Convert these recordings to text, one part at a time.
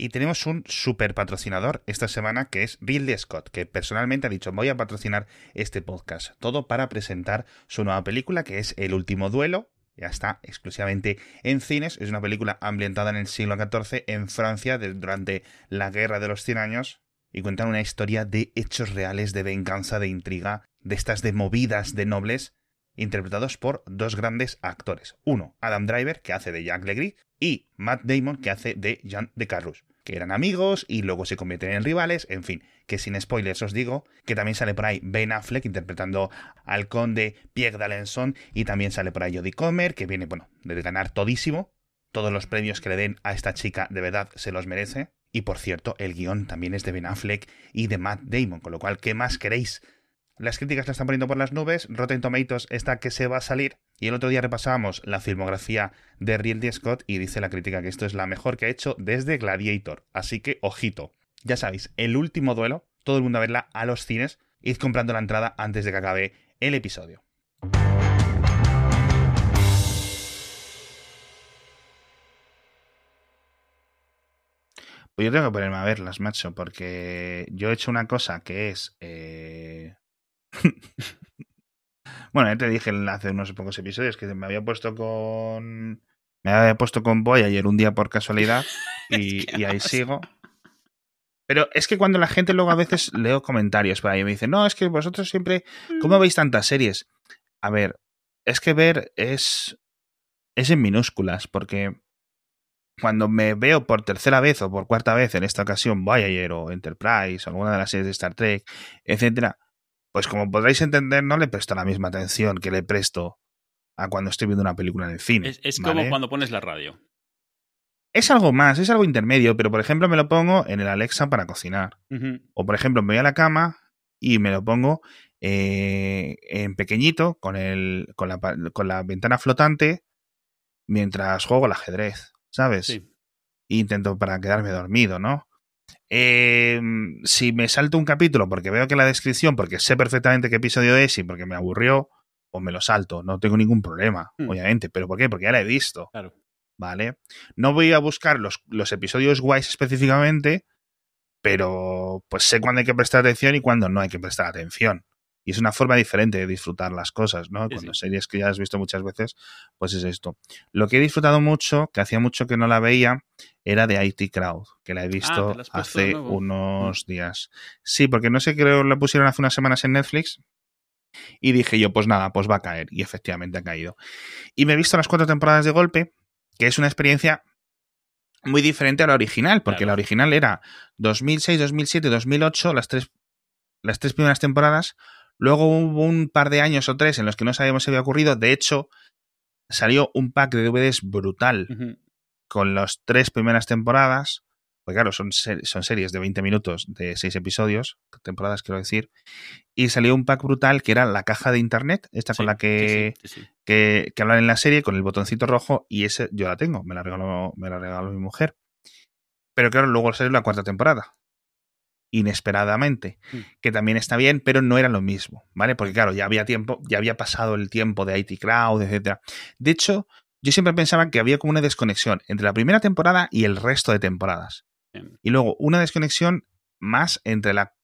Y tenemos un super patrocinador esta semana que es Ridley Scott, que personalmente ha dicho voy a patrocinar este podcast. Todo para presentar su nueva película que es El último duelo. Ya está exclusivamente en cines. Es una película ambientada en el siglo XIV en Francia durante la Guerra de los Cien Años. Y cuenta una historia de hechos reales, de venganza, de intriga, de estas de movidas de nobles interpretados por dos grandes actores. Uno, Adam Driver, que hace de Jack Legree, y Matt Damon, que hace de Jean de Carrus, que eran amigos y luego se convierten en rivales, en fin, que sin spoilers os digo, que también sale por ahí Ben Affleck interpretando al conde Pierre d'Alençon y también sale por ahí Jodie Comer, que viene, bueno, de ganar todísimo, todos los premios que le den a esta chica de verdad se los merece. Y por cierto, el guion también es de Ben Affleck y de Matt Damon, con lo cual, ¿qué más queréis? Las críticas la están poniendo por las nubes, Rotten Tomatoes está que se va a salir, y el otro día repasábamos la filmografía de Ridley Scott y dice la crítica que esto es la mejor que ha hecho desde Gladiator, así que ojito. Ya sabéis, el último duelo, todo el mundo a verla a los cines, id comprando la entrada antes de que acabe el episodio. Pues yo tengo que ponerme a verlas, macho, porque yo he hecho una cosa que es eh, bueno, ya te dije hace unos pocos episodios que me había puesto con. Me había puesto con Boy ayer un día por casualidad y, ahí sigo. Pero es que cuando la gente luego a veces leo comentarios para ahí me dicen, no, es que vosotros siempre. ¿Cómo mm. veis tantas series? A ver, es que ver es. es en minúsculas, porque cuando me veo por tercera vez o por cuarta vez en esta ocasión Voyager o Enterprise o alguna de las series de Star Trek, etcétera, pues como podréis entender, no le presto la misma atención que le presto a cuando estoy viendo una película en el cine. Es, como cuando pones la radio. Es algo más, es algo intermedio, pero por ejemplo me lo pongo en el Alexa para cocinar. O por ejemplo me voy a la cama y me lo pongo eh, en pequeñito con, el, con, la, con la ventana flotante mientras juego al ajedrez, ¿sabes? Sí. intento para quedarme dormido, ¿no? Eh, si me salto un capítulo porque veo que la descripción, porque sé perfectamente qué episodio es y porque me aburrió, pues me lo salto. No tengo ningún problema, hmm. obviamente. ¿Pero por qué? Porque ya la he visto. Claro. ¿Vale? No voy a buscar los, los episodios guays específicamente, pero pues sé cuándo hay que prestar atención y cuándo no hay que prestar atención. Y es una forma diferente de disfrutar las cosas, ¿no? Cuando series que ya has visto muchas veces, pues es esto. Lo que he disfrutado mucho, que hacía mucho que no la veía, era de IT Crowd, que la he ah, visto hace unos mm. días. Sí, porque no sé, creo la pusieron hace unas semanas en Netflix. Y dije yo, pues nada, pues va a caer. Y efectivamente ha caído. Y me he visto las cuatro temporadas de golpe, que es una experiencia muy diferente a la original, porque la original era 2006, 2007, 2008, las tres, las tres primeras temporadas. Luego hubo un par de años o tres en los que no sabíamos si había ocurrido. De hecho, salió un pack de DVDs brutal con las tres primeras temporadas. Porque claro, son, son series de 20 minutos, de seis episodios, temporadas quiero decir. Y salió un pack brutal que era la caja de internet, esta con la que, que, que, hablan en la serie, con el botoncito rojo, y ese yo la tengo, me la regaló, me la regaló mi mujer. Pero claro, luego salió la cuarta temporada inesperadamente, mm. que también está bien, pero no era lo mismo, ¿vale? Porque claro, ya había tiempo, ya había pasado el tiempo de IT Crowd, etcétera. De hecho, yo siempre pensaba que había como una desconexión entre la primera temporada y el resto de temporadas. Y luego una desconexión más entre la,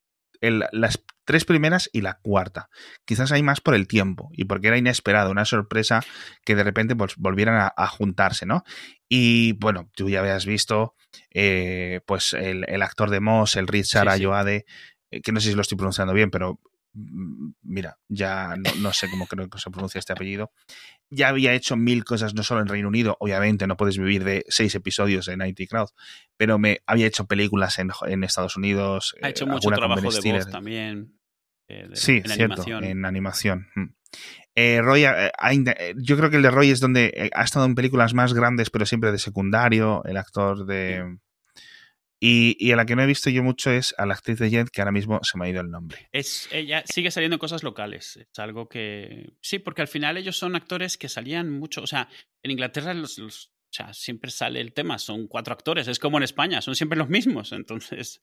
las tres primeras y la cuarta. Quizás hay más por el tiempo y porque era inesperado, una sorpresa que de repente pues, volvieran a, juntarse, ¿no? Y bueno, tú ya habías visto eh, pues el, actor de Moss, el Richard Ayoade, eh, que no sé si lo estoy pronunciando bien, pero mm, mira, ya no, sé cómo creo que se pronuncia este apellido. Ya había hecho mil cosas, no solo en Reino Unido, obviamente no puedes vivir de seis episodios en IT Crowd, pero me había hecho peligulas en, en Estados Unidos. Ha hecho eh, mucho trabajo de voz también. sí, en cierto, animación. en animación. Mm. Eh, Roy, eh, eh, yo creo que el de Roy es donde ha estado en películas más grandes, pero siempre de secundario, el actor de... Y, a la que no he visto yo mucho es a la actriz de Jet, que ahora mismo se me ha ido el nombre. Es, ella sigue saliendo en cosas locales. Es algo que. Sí, porque al final ellos son actores que salían mucho. O sea, en Inglaterra los, siempre sale el tema, son cuatro actores. Es como en España, son siempre los mismos. Entonces,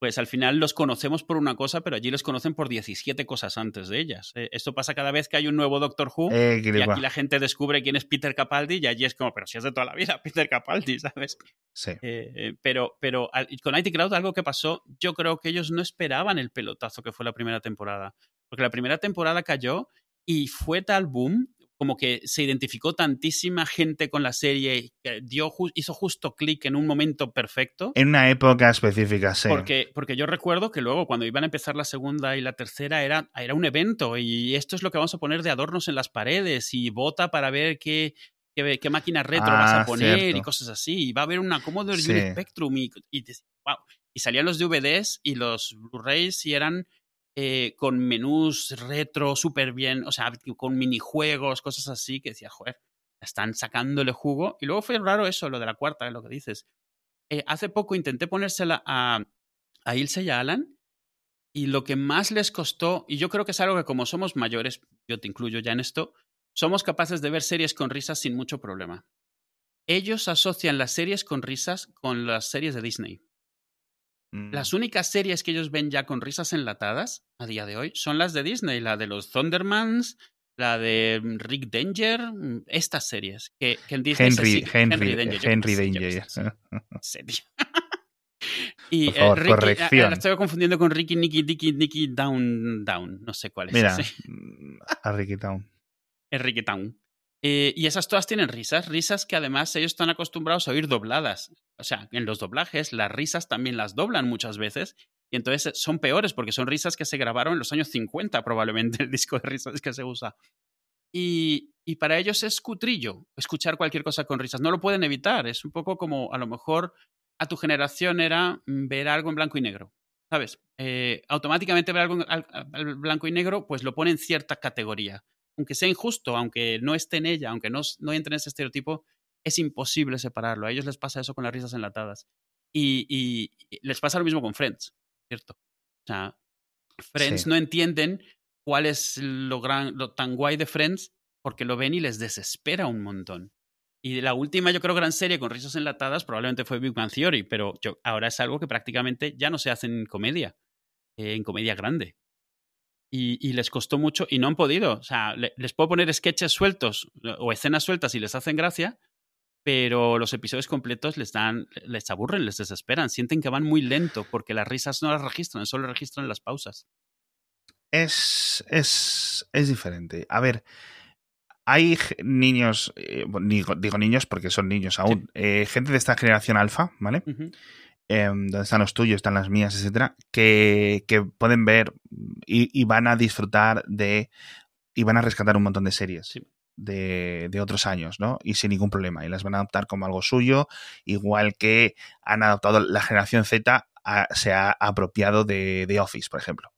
pues al final los conocemos por una cosa, pero allí los conocen por 17 cosas antes de ellas. Eh, esto pasa cada vez que hay un nuevo Doctor Who Eh, y aquí la gente descubre quién es Peter Capaldi y allí es como, pero si es de toda la vida Peter Capaldi, ¿sabes? Sí. Eh, pero, pero al- con IT Crowd algo que pasó, yo creo que ellos no esperaban el pelotazo que fue la primera temporada. Porque la primera temporada cayó y fue tal boom, como que se identificó tantísima gente con la serie, que dio, hizo justo clic en un momento perfecto. En una época específica, sí. Porque, porque yo recuerdo que luego cuando iban a empezar la segunda y la tercera era, era un evento y esto es lo que vamos a poner de adornos en las paredes y vota para ver qué, qué, qué máquina retro vas Ah, a poner y cosas así. Y va a haber una Commodore Sí. Spectrum y, y, te- wow. y salían los DVDs y los Blu-rays y eran eh, con menús retro súper bien, o sea, con minijuegos, cosas así que decía, joder, están sacándole jugo. Y luego fue raro eso, lo de la cuarta, lo que dices. Eh, hace poco intenté ponérsela a, a Ilse y a Alan y lo que más les costó, y yo creo que es algo que como somos mayores, yo te incluyo ya en esto, somos capaces de ver series con risas sin mucho problema. Ellos asocian las series con risas con las series de Disney. Mm. Las únicas series que ellos ven ya con risas enlatadas a día de hoy son las de Disney, la de los Thundermans, la de mm, Rick Danger, mm, estas series que, que en Disney se Henry, sigue- Henry, Henry Danger. en serio. y Por favor, eh, Ricky, corrección. la estoy confundiendo con Ricky, Nicky, Dicky, Nicky, Down, Down, no sé cuál es. Mira, ese. a Ricky Town. Enrique Town. Eh, y esas todas tienen risas, risas que además ellos están acostumbrados a oír dobladas. O sea, en los doblajes las risas también las doblan muchas veces y entonces son peores porque son risas que se grabaron en los años 50 probablemente el disco de risas que se usa. Y, y para ellos es cutrillo escuchar cualquier cosa con risas, no lo pueden evitar, es un poco como a lo mejor a tu generación era ver algo en blanco y negro. ¿Sabes? Eh, automáticamente ver algo en blanco y negro, pues lo pone en cierta categoría aunque sea injusto, aunque no esté en ella, aunque no, no entre en ese estereotipo, es imposible separarlo. A ellos les pasa eso con las risas enlatadas. Y, y- y les pasa lo mismo con Friends, ¿cierto? O sea, Friends Sí. no entienden cuál es lo, gran, lo tan guay de Friends porque lo ven y les desespera un montón. Y la última, yo creo, gran serie con risas enlatadas probablemente fue Big Bang Theory, pero yo, ahora es algo que prácticamente ya no se hace en comedia, eh, en comedia grande y, y les costó mucho y no han podido. O sea, le- les puedo poner sketches sueltos o escenas sueltas y les hacen gracia, pero los episodios completos les dan, les aburren, les desesperan, sienten que van muy lento porque las risas no las registran, solo registran las pausas. Es, es, es diferente. A ver, hay niños, eh, digo, digo niños porque son niños aún, eh, gente de esta generación alfa, ¿vale? Em, donde están los tuyos, están las mías, etcétera, que, que pueden ver y, y van a disfrutar de y van a rescatar un montón de series Sí. de, de otros años, ¿no? Y sin ningún problema. Y las van a adoptar como algo suyo, igual que han adoptado la generación Z, a- se ha apropiado de, de Office, por ejemplo.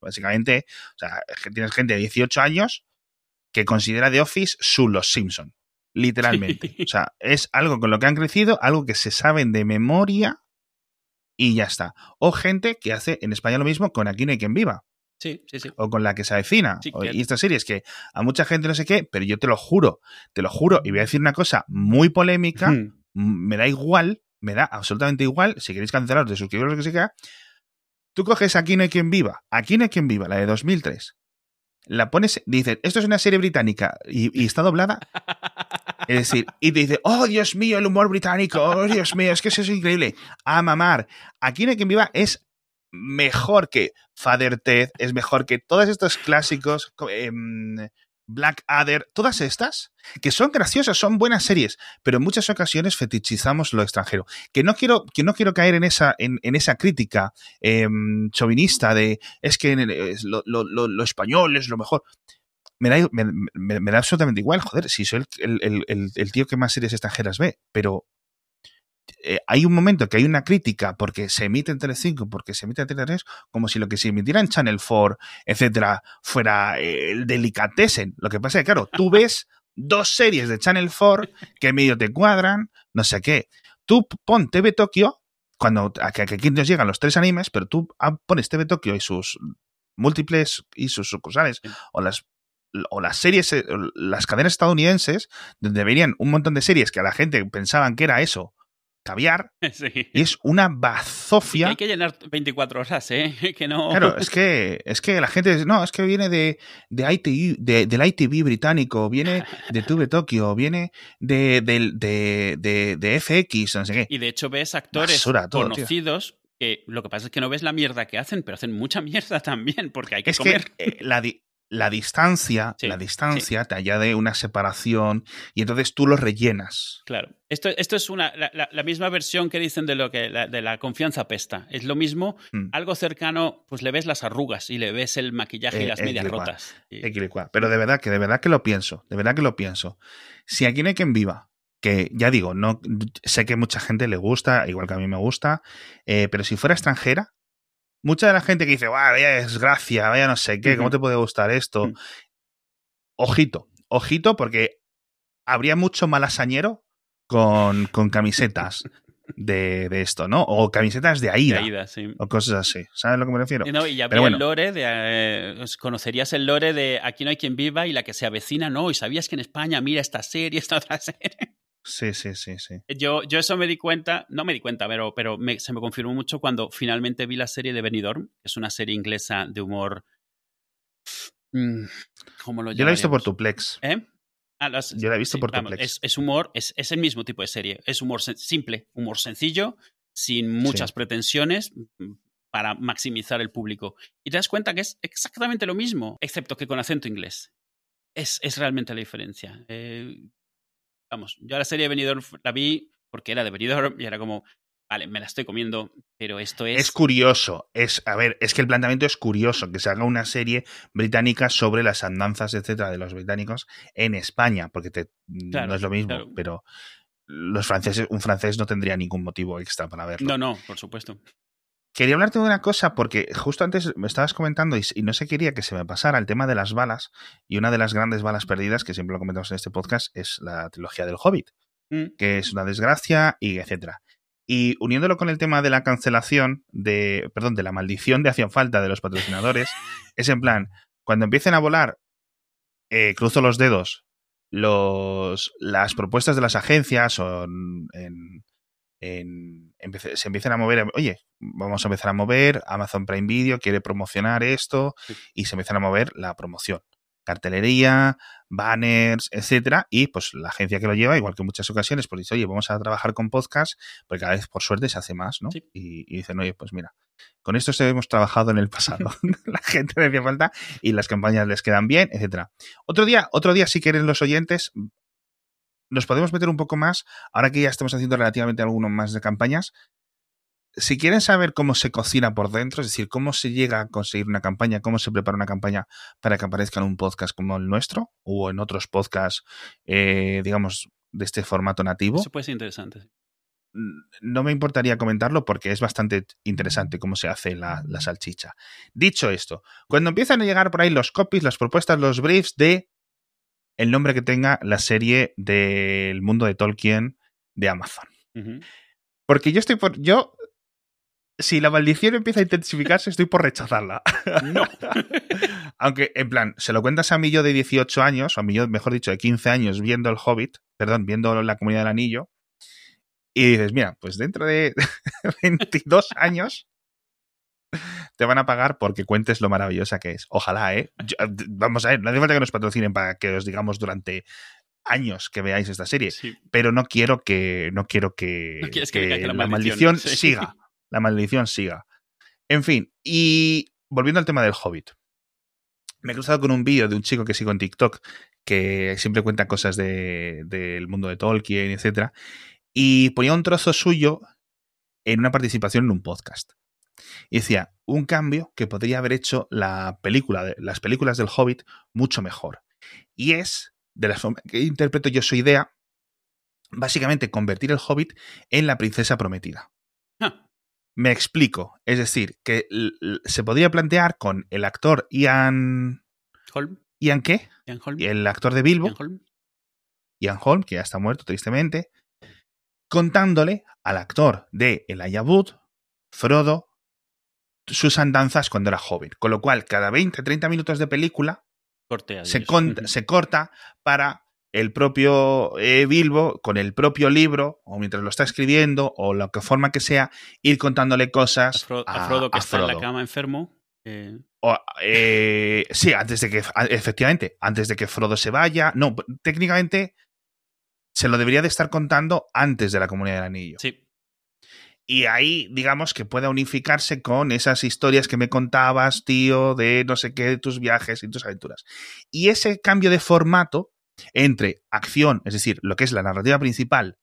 Básicamente, o sea, tienes gente de 18 años que considera The Office su Los Simpson. Literalmente. Sí. O sea, es algo con lo que han crecido, algo que se saben de memoria y ya está. O gente que hace en España lo mismo con Aquí no hay quien viva. Sí, sí, sí. O con la que se avecina. Sí, o- que- Y estas series que a mucha gente no sé qué, pero yo te lo juro, te lo juro, y voy a decir una cosa muy polémica, me da igual, me da absolutamente igual, si queréis cancelaros de suscribiros lo que sea, tú coges Aquí no hay quien viva, Aquí no hay quien viva, la de 2003, la pones, dices, esto es una serie británica y, y está doblada, es decir, y te dice, oh Dios mío, el humor británico, oh Dios mío, es que eso es increíble, a mamar, Aquí no hay quien viva es mejor que Father Ted, es mejor que todos estos clásicos, co- em, Black Adder, todas estas, que son graciosas, son buenas series, pero en muchas ocasiones fetichizamos lo extranjero. Que no quiero, que no quiero caer en esa, en, en esa crítica em, chauvinista de es que lo- lo- lo español es lo mejor. Me da, me, me- me da absolutamente igual, joder, si soy el, el- el- el tío que más series extranjeras ve, pero eh, hay un momento que hay una crítica porque se emite en Telecinco, porque se emite en Tele3, como si lo que se emitiera en Channel 4, etcétera, fuera eh, el delicatessen. Lo que pasa es que, claro, tú ves dos series de Channel 4 que medio te cuadran, no sé qué. Tú pon TV Tokio, cuando a que, aquí nos llegan los tres animes, pero tú ah, pones TV Tokio y sus múltiples y sus sucursales, o las o las series, eh, las cadenas estadounidenses, donde venían un montón de series que a la gente pensaban que era eso, caviar Sí. y es una Que bazofia. hay que llenar 24 horas, ¿eh? Que no. Claro, es que, es que la gente dice, no, es que viene de, de ITV, de, del ITV británico, viene de Tube Tokio, viene de, de, de, de FX, no sé qué. Y de hecho ves actores Basura todo, tío. conocidos que lo que pasa es que no ves la mierda que hacen, pero hacen mucha mierda también, porque hay que Es comer. que eh, la, di- la distancia, Sí, la distancia te añade una separación y entonces tú lo rellenas. Claro. Esto, esto es una, la, la- la misma versión que dicen de lo que la, de la confianza pesta. Es lo mismo, Mm. algo cercano, pues le ves las arrugas y le ves el maquillaje y Eh, las medias rotas. Pero de verdad que de verdad que lo pienso, de verdad que lo pienso. Si aquí no hay quien viva, que ya digo, no sé que mucha gente le gusta, igual que a mí me gusta, eh, pero si fuera extranjera, mucha de la gente que dice, vaya desgracia, vaya no sé qué, ¿cómo te puede gustar esto? Mm. Ojito, ojito, porque habría mucho malasañero con, con camisetas de, de esto, ¿no? O camisetas de de Aida. Aida, sí. O cosas así. ¿Sabes a lo que me refiero? Y no, y ya Pero había bueno. el lore de. eh, conocerías el lore de Aquí no hay quien viva y la que se avecina, no. Y sabías que en España, mira esta serie, esta otra serie. Sí, sí, sí, sí. Yo, yo eso me di cuenta, no me di cuenta, pero, pero me- se me confirmó mucho cuando finalmente vi la serie de Benidorm, que es una serie inglesa de humor. mm, ¿Cómo lo Yo la he visto por llamaríamos? tu Plex. ¿Eh? Ah, las- Yo la he visto por vamos, Plex. es, es humor, es, es el mismo tipo de serie. Es humor simple, humor sencillo, sin muchas Sí. pretensiones mm, para maximizar el público. Y te das cuenta que es exactamente lo mismo, excepto que con acento inglés. Es, es realmente la diferencia. Eh, vamos, yo a la serie de Benidorm la vi porque era de Benidorm y era como, vale, me la estoy comiendo, pero esto es... Es curioso, es, a ver, es que el planteamiento es curioso, que se haga una serie británica sobre las andanzas, etcétera, de los británicos en España, porque te, Claro, no es lo mismo, claro. pero los franceses, un francés no tendría ningún motivo extra para verlo. No, no, por supuesto. Quería hablarte de una cosa, porque justo antes me estabas comentando y, y no se quería que se me pasara el tema de las balas, y una de las grandes balas perdidas, que siempre lo comentamos en este podcast, es la trilogía del Hobbit. Mm, que es una desgracia y etcétera. Y uniéndolo con el tema de la cancelación de, perdón, de la maldición de hacían falta de los patrocinadores, es en plan, cuando empiecen a volar, eh, cruzo los dedos, los, las propuestas de las agencias o en, en- en- se empiezan a mover, oye, vamos a empezar a mover, Amazon Prime Video quiere promocionar esto Sí. y se empiezan a mover la promoción. Cartelería, banners, etcétera, y pues la agencia que lo lleva, igual que en muchas ocasiones, pues dice, oye, vamos a trabajar con podcast, porque cada vez por suerte se hace más, ¿no? Sí. Y, y dicen, oye, pues mira, con esto se hemos trabajado en el pasado. la gente le hacía falta y las campañas les quedan bien, etcétera. Otro día, otro día, si quieren los oyentes, nos podemos meter un poco más, ahora que ya estamos haciendo relativamente algunos más de campañas. Si quieren saber cómo se cocina por dentro, es decir, cómo se llega a conseguir una campaña, cómo se prepara una campaña para que aparezca en un podcast como el nuestro o en otros podcasts, eh, digamos, de este formato nativo, Eso puede ser interesante. no me importaría comentarlo porque es bastante interesante cómo se hace la, la salchicha. Dicho esto, cuando empiezan a llegar por ahí los copies, las propuestas, los briefs de el nombre que tenga la serie del mundo de Tolkien de Amazon. Porque yo estoy por. Yo. Si la maldición empieza a intensificarse, estoy por rechazarla. No. Aunque, en plan, se lo cuentas a mí yo de 18 años, o a mí yo, mejor dicho, de 15 años, viendo el Hobbit, perdón, viendo la comunidad del anillo, y dices, mira, pues dentro de 22 años te van a pagar porque cuentes lo maravillosa que es. Ojalá, ¿eh? Yo- vamos a ver, no hace falta que nos patrocinen para que os digamos durante años que veáis esta serie, Sí. pero no quiero que no quiero que, No quieres que que la la maldición, maldición sí. siga, la maldición siga. En fin, y volviendo al tema del Hobbit. Me he cruzado con un vídeo de un chico que sigo en TikTok que siempre cuenta cosas de- del mundo de Tolkien, etcétera, y ponía un trozo suyo en una participación en un podcast. Y decía, un cambio que podría haber hecho la película, las películas del Hobbit mucho mejor. Y es, de la forma que interpreto yo su idea, básicamente convertir el Hobbit en la princesa prometida. Ah, Me explico. Es decir, que se podría plantear con el actor Ian. Holm. ¿Ian qué? Ian Holm. El actor de Bilbo, Ian Holm. Ian Holm, que ya está muerto tristemente, contándole al actor de Elijah Wood, Frodo, sus andanzas cuando era joven. Con lo cual, cada 20-30 minutos de película Corte a se, corta para el propio eh, Bilbo, con el propio libro, o mientras lo está escribiendo, o la que forma que sea, ir contándole cosas a, Frodo que está en la cama enfermo. Eh. eh... sí, antes de que, efectivamente, antes de que Frodo se vaya. No, técnicamente se lo debería de estar contando antes de la Comunidad del Anillo. Sí. Y ahí, digamos, que pueda unificarse con esas historias que me contabas, tío, de no sé qué, de tus viajes y tus aventuras. Y ese cambio de formato entre acción, es decir, lo que es la narrativa principal,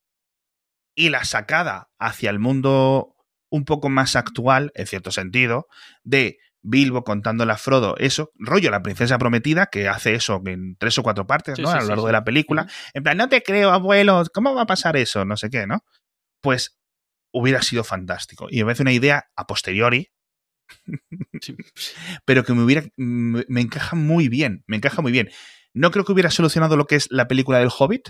y la sacada hacia el mundo un poco más actual, en cierto sentido, de Bilbo contándole a Frodo eso, rollo la princesa prometida, que hace eso en tres o cuatro partes, ¿no? a lo largo de la película. En plan, no te creo, abuelo, ¿cómo va a pasar eso? No sé qué, ¿no? Pues hubiera sido fantástico. Y me parece una idea a posteriori, pero que me hubiera. me encaja muy bien, me encaja muy bien. No creo que hubiera solucionado lo que es la película del Hobbit.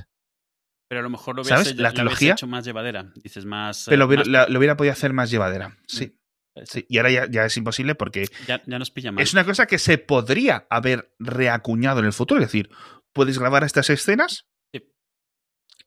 Pero a lo mejor lo hubiese, la hecho más llevadera. Dices más. Pero lo, eh, hubiera, podido hacer más llevadera. Sí. sí. Y ahora ya, es imposible porque. Ya, nos pilla mal. Es una cosa que se podría haber reacuñado en el futuro. Es decir, puedes grabar estas escenas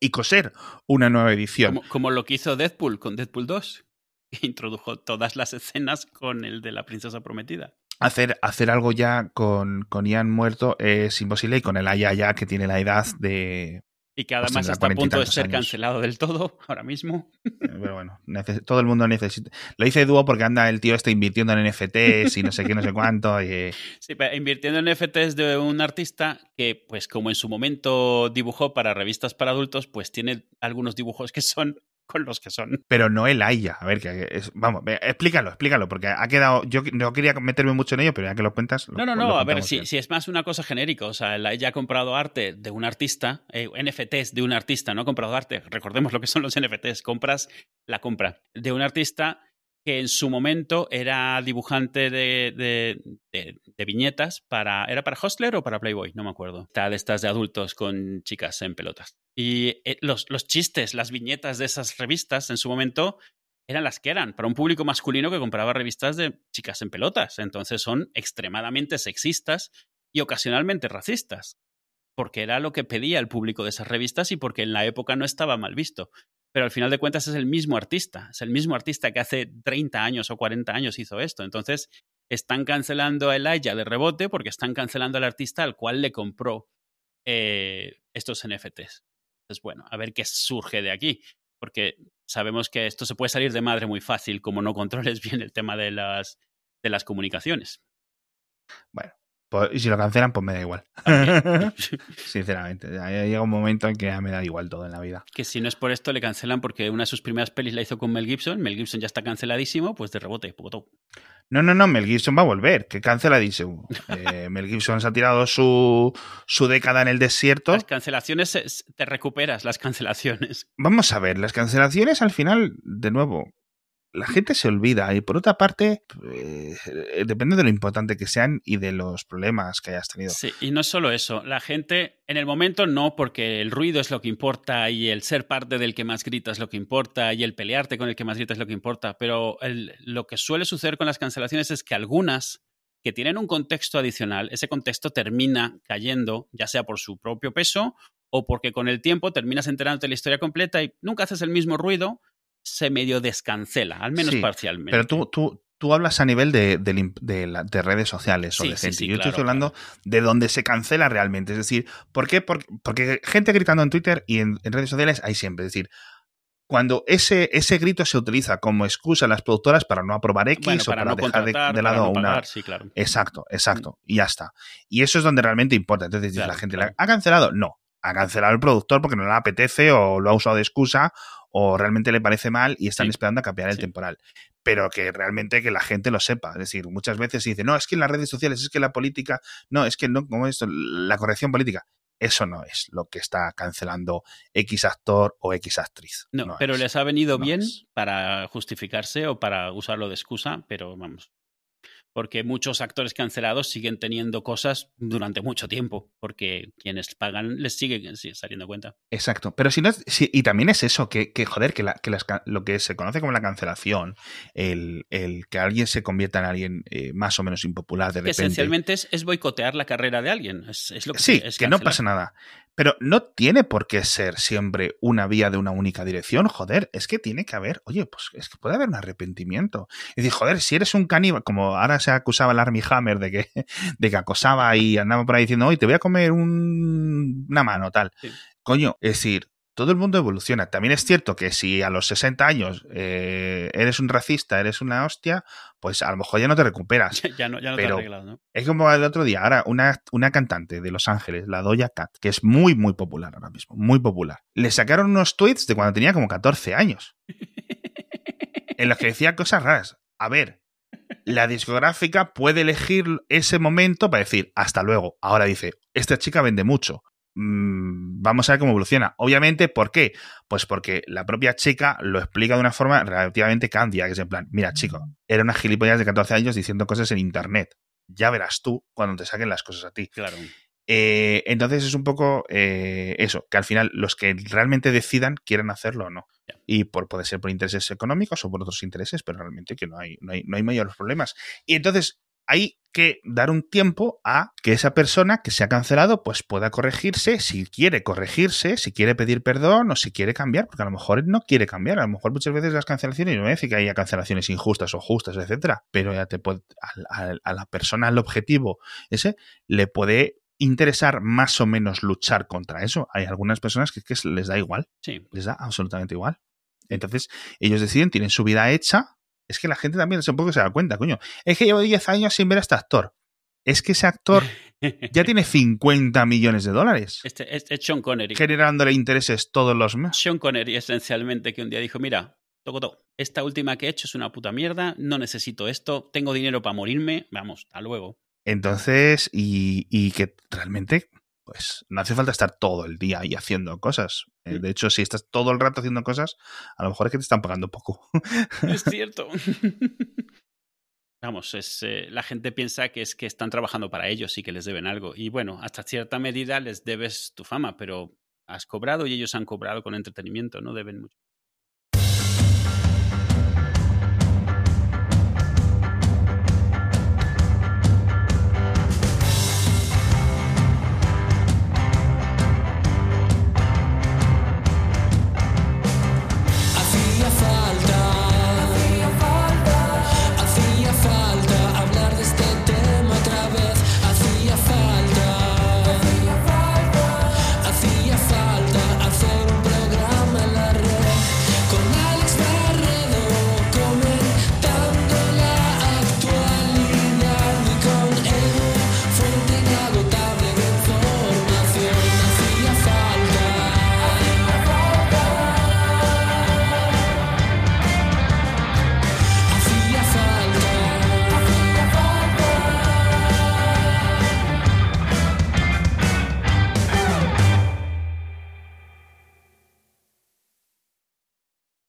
y coser una nueva edición. Como, como, lo que hizo Deadpool con Deadpool 2. Que introdujo todas las escenas con el de la princesa prometida hacer, hacer algo ya con, con Ian muerto es imposible y con el Aya ya que tiene la edad de... Y que además está a punto de ser cancelado del todo ahora mismo. Eh, pero bueno, todo el mundo necesita. Lo dice Duo porque anda el tío está invirtiendo en NFTs y no sé qué, no sé cuánto. Sí, pero invirtiendo en NFTs de un artista que, pues como en su momento dibujó para revistas para adultos, pues tiene algunos dibujos que son con los que son. Pero no el Aya. A ver, que es, vamos, explícalo, explícalo, porque ha quedado. Yo no quería meterme mucho en ello, pero ya que lo cuentas. No, no, no, a ver, si, si, es más una cosa genérica. O sea, el Aya ha comprado arte de un artista, eh, NFTs de un artista, no ha comprado arte. Recordemos lo que son los NFTs. Compras la compra de un artista que en su momento era dibujante de, viñetas para. ¿Era para Hostler o para Playboy? No me acuerdo. Está estas de adultos con chicas en pelotas. Y eh, los, los chistes, las viñetas de esas revistas en su momento eran las que eran, para un público masculino que compraba revistas de chicas en pelotas. Entonces son extremadamente sexistas y ocasionalmente racistas, porque era lo que pedía el público de esas revistas y porque en la época no estaba mal visto. Pero al final de cuentas es el mismo artista, es el mismo artista que hace 30 años o 40 años hizo esto. Entonces están cancelando a Elijah de rebote porque están cancelando al artista al cual le compró eh, estos NFTs. Entonces, bueno, a ver qué surge de aquí, porque sabemos que esto se puede salir de madre muy fácil como no controles bien el tema de las, de las comunicaciones. Bueno, pues, y si lo cancelan, pues me da igual. Sinceramente. Llega un momento en que ya me da igual todo en la vida. Que si no es por esto, le cancelan porque una de sus primeras pelis la hizo con Mel Gibson. Mel Gibson ya está canceladísimo, pues de rebote, poco No, no, no, Mel Gibson va a volver, que canceladísimo. eh, Mel Gibson se ha tirado su, su década en el desierto. Las cancelaciones, te recuperas las cancelaciones. Vamos a ver, las cancelaciones al final, de nuevo, la gente se olvida y por otra parte eh, depende de lo importante que sean y de los problemas que hayas tenido. Sí, y no solo eso, la gente en el momento no porque el ruido es lo que importa y el ser parte del que más grita es lo que importa y el pelearte con el que más grita es lo que importa, pero lo que suele suceder con las cancelaciones es que algunas que tienen un contexto adicional, ese contexto termina cayendo, ya sea por su propio peso o porque con el tiempo terminas enterándote la historia completa y nunca haces el mismo ruido, se medio descancela, al menos parcialmente. Pero tú, tú, tú hablas a nivel de, de, redes sociales o de gente. Yo estoy hablando de donde se cancela realmente. Es decir, ¿por qué? Porque, gente gritando en Twitter y en, redes sociales hay siempre. Es decir, cuando ese, ese grito se utiliza como excusa a las productoras para no aprobar X o para, dejar de, lado una. Exacto, exacto. Mm. Y ya está. Y eso es donde realmente importa. Entonces, la gente ha cancelado. No. Ha cancelado el productor porque no le apetece o lo ha usado de excusa o realmente le parece mal y están esperando a cambiar el temporal. Pero que realmente que la gente lo sepa. Es decir, muchas veces se dice, no, es que en las redes sociales, es que la política, no, es que no, como esto, la corrección política. Eso no es lo que está cancelando X actor o X actriz. No, pero les ha venido bien para justificarse o para usarlo de excusa, pero vamos, porque muchos actores cancelados siguen teniendo cosas durante mucho tiempo, porque quienes pagan les siguen saliendo cuenta. Exacto, pero si no, y también es eso, que, joder, que, lo que se conoce como la cancelación, el, que alguien se convierta en alguien eh, más o menos impopular de repente. Esencialmente es, boicotear la carrera de alguien, es, lo que Sí, es que no pasa nada. Pero no tiene por qué ser siempre una vía de una única dirección, joder, es que tiene que haber, oye, pues es que puede haber un arrepentimiento. Es decir, joder, si eres un caníbal, como ahora se acusaba el Army Hammer de que, de que acosaba y andaba por ahí diciendo, oye, te voy a comer un, una mano, tal. Coño, es decir, todo el mundo evoluciona. También es cierto que si a los 60 años eh, eres un racista, eres una hostia, pues a lo mejor ya no te recuperas. ya no, ya no te arreglas, ¿no? Es como el otro día, ahora una, una cantante de Los Ángeles, la Doja Cat, que es muy, muy popular ahora mismo, muy popular. Le sacaron unos tweets de cuando tenía como 14 años. en los que decía cosas raras. A ver, la discográfica puede elegir ese momento para decir, hasta luego. Ahora dice, esta chica vende mucho. Mm, vamos a ver cómo evoluciona. Obviamente, ¿por qué? Pues porque la propia chica lo explica de una forma relativamente cándia, que es en plan, mira chico, era una gilipollas de 14 años diciendo cosas en internet. Ya verás tú cuando te saquen las cosas a ti. Claro. Eh, entonces es un poco eh, eso, que al final los que realmente decidan quieren hacerlo o no. Y por, puede ser por intereses económicos o por otros intereses, pero realmente que no hay, no hay, no hay mayores problemas. Y entonces hay que dar un tiempo a que esa persona que se ha cancelado pues pueda corregirse, si quiere corregirse, si quiere pedir perdón o si quiere cambiar, porque a lo mejor no quiere cambiar, a lo mejor muchas veces las cancelaciones, no me decir que haya cancelaciones injustas o justas, etcétera, pero ya te puede, a, la persona, al objetivo ese, le puede interesar más o menos luchar contra eso. Hay algunas personas que, que les da igual, sí. les da absolutamente igual. Entonces, ellos deciden, tienen su vida hecha, es que la gente también un poco se da cuenta, coño. Es que llevo 10 años sin ver a este actor. Es que ese actor ya tiene 50 millones de dólares. Este, este, es Sean Connery. Generándole intereses todos los meses. Sean Connery, esencialmente, que un día dijo: Mira, toco todo. Esta última que he hecho es una puta mierda. No necesito esto. Tengo dinero para morirme. Vamos, hasta luego. Entonces, y, y que realmente pues no hace falta estar todo el día ahí haciendo cosas. Eh, de hecho, si estás todo el rato haciendo cosas, a lo mejor es que te están pagando poco. Es cierto. Vamos, es, eh, la gente piensa que es que están trabajando para ellos y que les deben algo. Y bueno, hasta cierta medida les debes tu fama, pero has cobrado y ellos han cobrado con entretenimiento, no deben mucho.